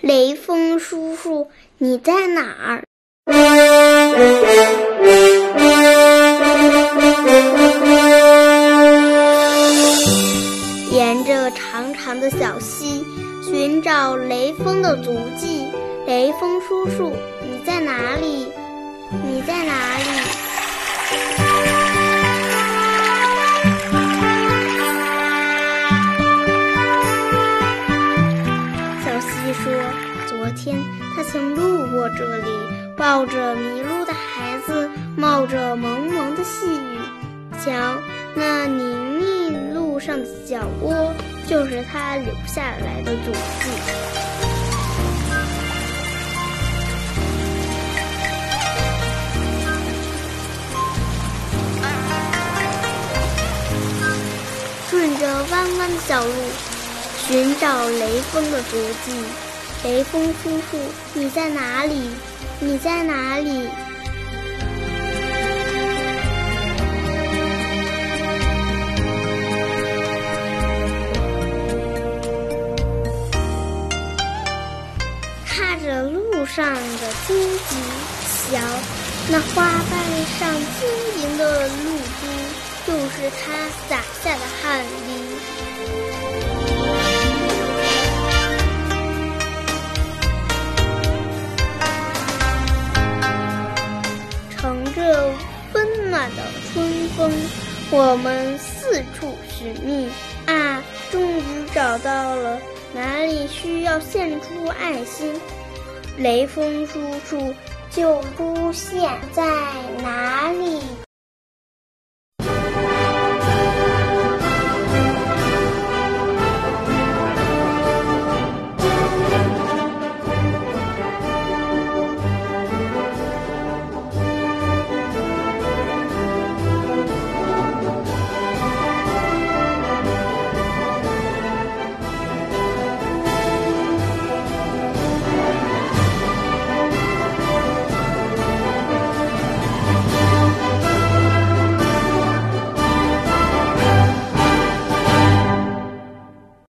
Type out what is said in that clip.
雷锋叔叔，你在哪儿？”沿着长长的小溪，寻找雷锋的足迹。雷锋叔叔，你在哪里？你在哪里？天他曾路过这里，抱着迷路的孩子，冒着蒙蒙的细雨。瞧，那泥泞路上的脚窝，就是他留下来的足迹。”顺着弯弯的小路，寻找雷锋的足迹。雷锋叔叔，你在哪里？你在哪里？踏着路上的荆棘，瞧，那花瓣上晶莹的露珠，就是他洒下的汗滴。的春风，我们四处寻觅啊，终于找到了哪里需要献出爱心。雷锋叔叔就出现在哪？